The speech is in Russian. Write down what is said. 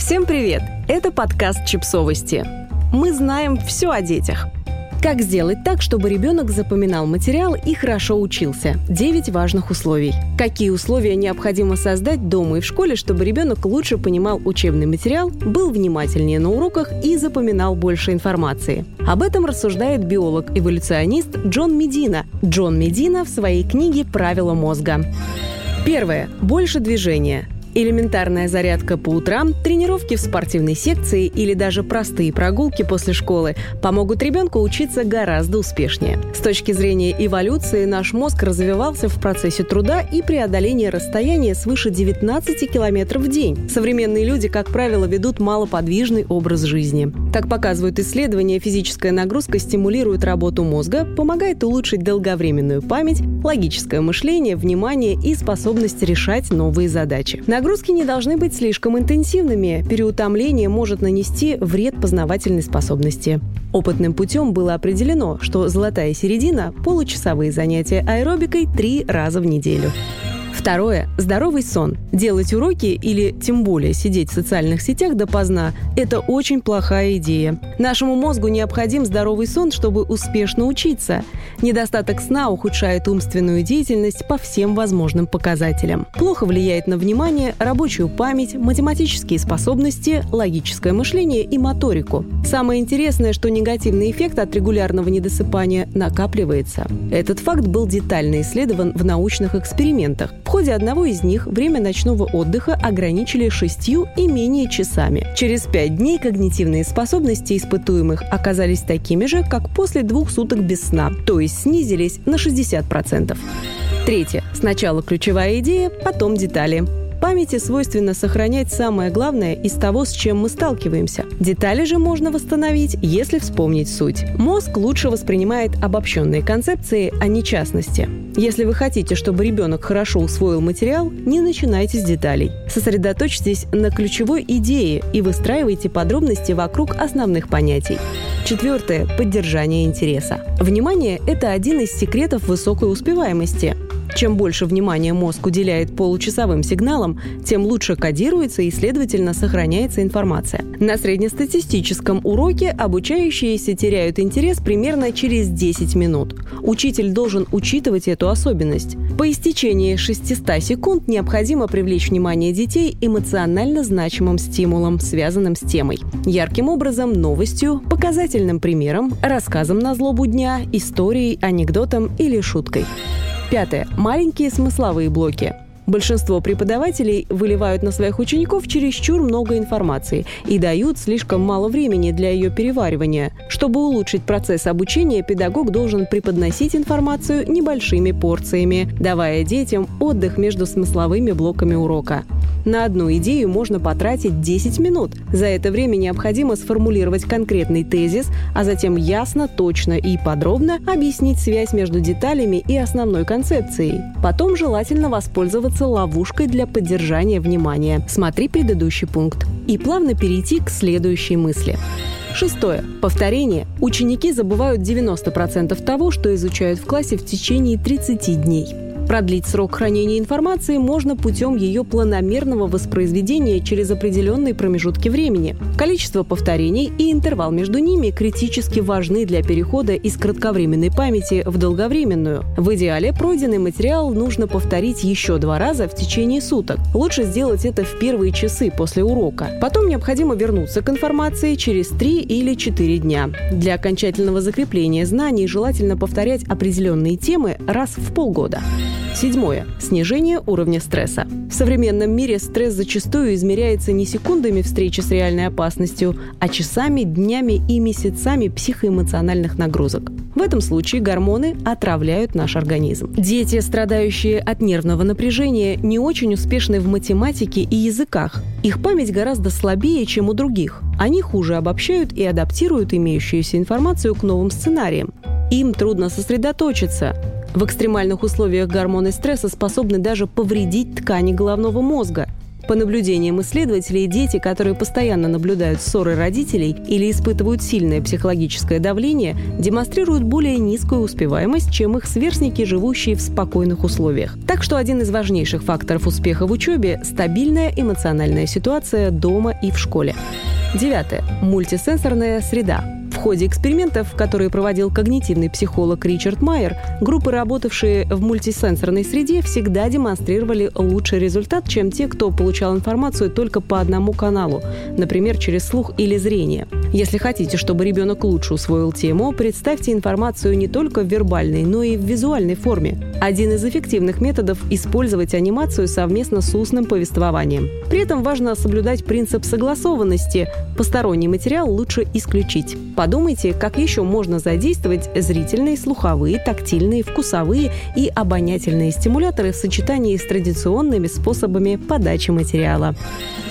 Всем привет! Это подкаст «Чипсовости». Мы знаем все о детях. Как сделать так, чтобы ребенок запоминал материал и хорошо учился? 9 важных условий. Какие условия необходимо создать дома и в школе, чтобы ребенок лучше понимал учебный материал, был внимательнее на уроках и запоминал больше информации? Об этом рассуждает биолог-эволюционист Джон Медина. Джон Медина в своей книге «Правила мозга». Первое. Больше движения. Элементарная зарядка по утрам, тренировки в спортивной секции или даже простые прогулки после школы помогут ребенку учиться гораздо успешнее. С точки зрения эволюции наш мозг развивался в процессе труда и преодоления расстояния свыше 19 километров в день. Современные люди, как правило, ведут малоподвижный образ жизни. Как показывают исследования, физическая нагрузка стимулирует работу мозга, помогает улучшить долговременную память, логическое мышление, внимание и способность решать новые задачи. Нагрузки не должны быть слишком интенсивными. Переутомление может нанести вред познавательной способности. Опытным путем было определено, что золотая середина – получасовые занятия аэробикой три раза в неделю. Второе – здоровый сон. Делать уроки или тем более сидеть в социальных сетях допоздна – это очень плохая идея. Нашему мозгу необходим здоровый сон, чтобы успешно учиться. Недостаток сна ухудшает умственную деятельность по всем возможным показателям. Плохо влияет на внимание, рабочую память, математические способности, логическое мышление и моторику. Самое интересное, что негативный эффект от регулярного недосыпания накапливается. Этот факт был детально исследован в научных экспериментах ходе одного из них время ночного отдыха ограничили шестью и менее часами. Через пять дней когнитивные способности испытуемых оказались такими же, как после двух суток без сна, то есть снизились на 60%. Третье. Сначала ключевая идея, потом детали. Памяти свойственно сохранять самое главное из того, с чем мы сталкиваемся. Детали же можно восстановить, если вспомнить суть. Мозг лучше воспринимает обобщенные концепции, а не частности. Если вы хотите, чтобы ребенок хорошо усвоил материал, не начинайте с деталей. Сосредоточьтесь на ключевой идее и выстраивайте подробности вокруг основных понятий. Четвертое – поддержание интереса. Внимание – это один из секретов высокой успеваемости. Чем больше внимания мозг уделяет получасовым сигналам, тем лучше кодируется и, следовательно, сохраняется информация. На среднестатистическом уроке обучающиеся теряют интерес примерно через 10 минут. Учитель должен учитывать эту особенность. По истечении 600 секунд необходимо привлечь внимание детей эмоционально значимым стимулом, связанным с темой. Ярким образом, новостью, показательным примером, рассказом на злобу дня, историей, анекдотом или шуткой. Пятое. Маленькие смысловые блоки. Большинство преподавателей выливают на своих учеников чересчур много информации и дают слишком мало времени для ее переваривания. Чтобы улучшить процесс обучения, педагог должен преподносить информацию небольшими порциями, давая детям отдых между смысловыми блоками урока. На одну идею можно потратить 10 минут. За это время необходимо сформулировать конкретный тезис, а затем ясно, точно и подробно объяснить связь между деталями и основной концепцией. Потом желательно воспользоваться ловушкой для поддержания внимания. Смотри предыдущий пункт. И плавно перейти к следующей мысли. Шестое. Повторение. Ученики забывают 90% того, что изучают в классе в течение 30 дней. Продлить срок хранения информации можно путем ее планомерного воспроизведения через определенные промежутки времени. Количество повторений и интервал между ними критически важны для перехода из кратковременной памяти в долговременную. В идеале пройденный материал нужно повторить еще два раза в течение суток. Лучше сделать это в первые часы после урока. Потом необходимо вернуться к информации через 3 или 4 дня. Для окончательного закрепления знаний желательно повторять определенные темы раз в полгода. Седьмое. Снижение уровня стресса. В современном мире стресс зачастую измеряется не секундами встречи с реальной опасностью, а часами, днями и месяцами психоэмоциональных нагрузок. В этом случае гормоны отравляют наш организм. Дети, страдающие от нервного напряжения, не очень успешны в математике и языках. Их память гораздо слабее, чем у других. Они хуже обобщают и адаптируют имеющуюся информацию к новым сценариям. Им трудно сосредоточиться, в экстремальных условиях гормоны стресса способны даже повредить ткани головного мозга. По наблюдениям исследователей, дети, которые постоянно наблюдают ссоры родителей или испытывают сильное психологическое давление, демонстрируют более низкую успеваемость, чем их сверстники, живущие в спокойных условиях. Так что один из важнейших факторов успеха в учебе – стабильная эмоциональная ситуация дома и в школе. Девятое. Мультисенсорная среда ходе экспериментов, которые проводил когнитивный психолог Ричард Майер, группы, работавшие в мультисенсорной среде, всегда демонстрировали лучший результат, чем те, кто получал информацию только по одному каналу, например, через слух или зрение. Если хотите, чтобы ребенок лучше усвоил тему, представьте информацию не только в вербальной, но и в визуальной форме. Один из эффективных методов – использовать анимацию совместно с устным повествованием. При этом важно соблюдать принцип согласованности. Посторонний материал лучше исключить. Подумайте, как еще можно задействовать зрительные, слуховые, тактильные, вкусовые и обонятельные стимуляторы в сочетании с традиционными способами подачи материала.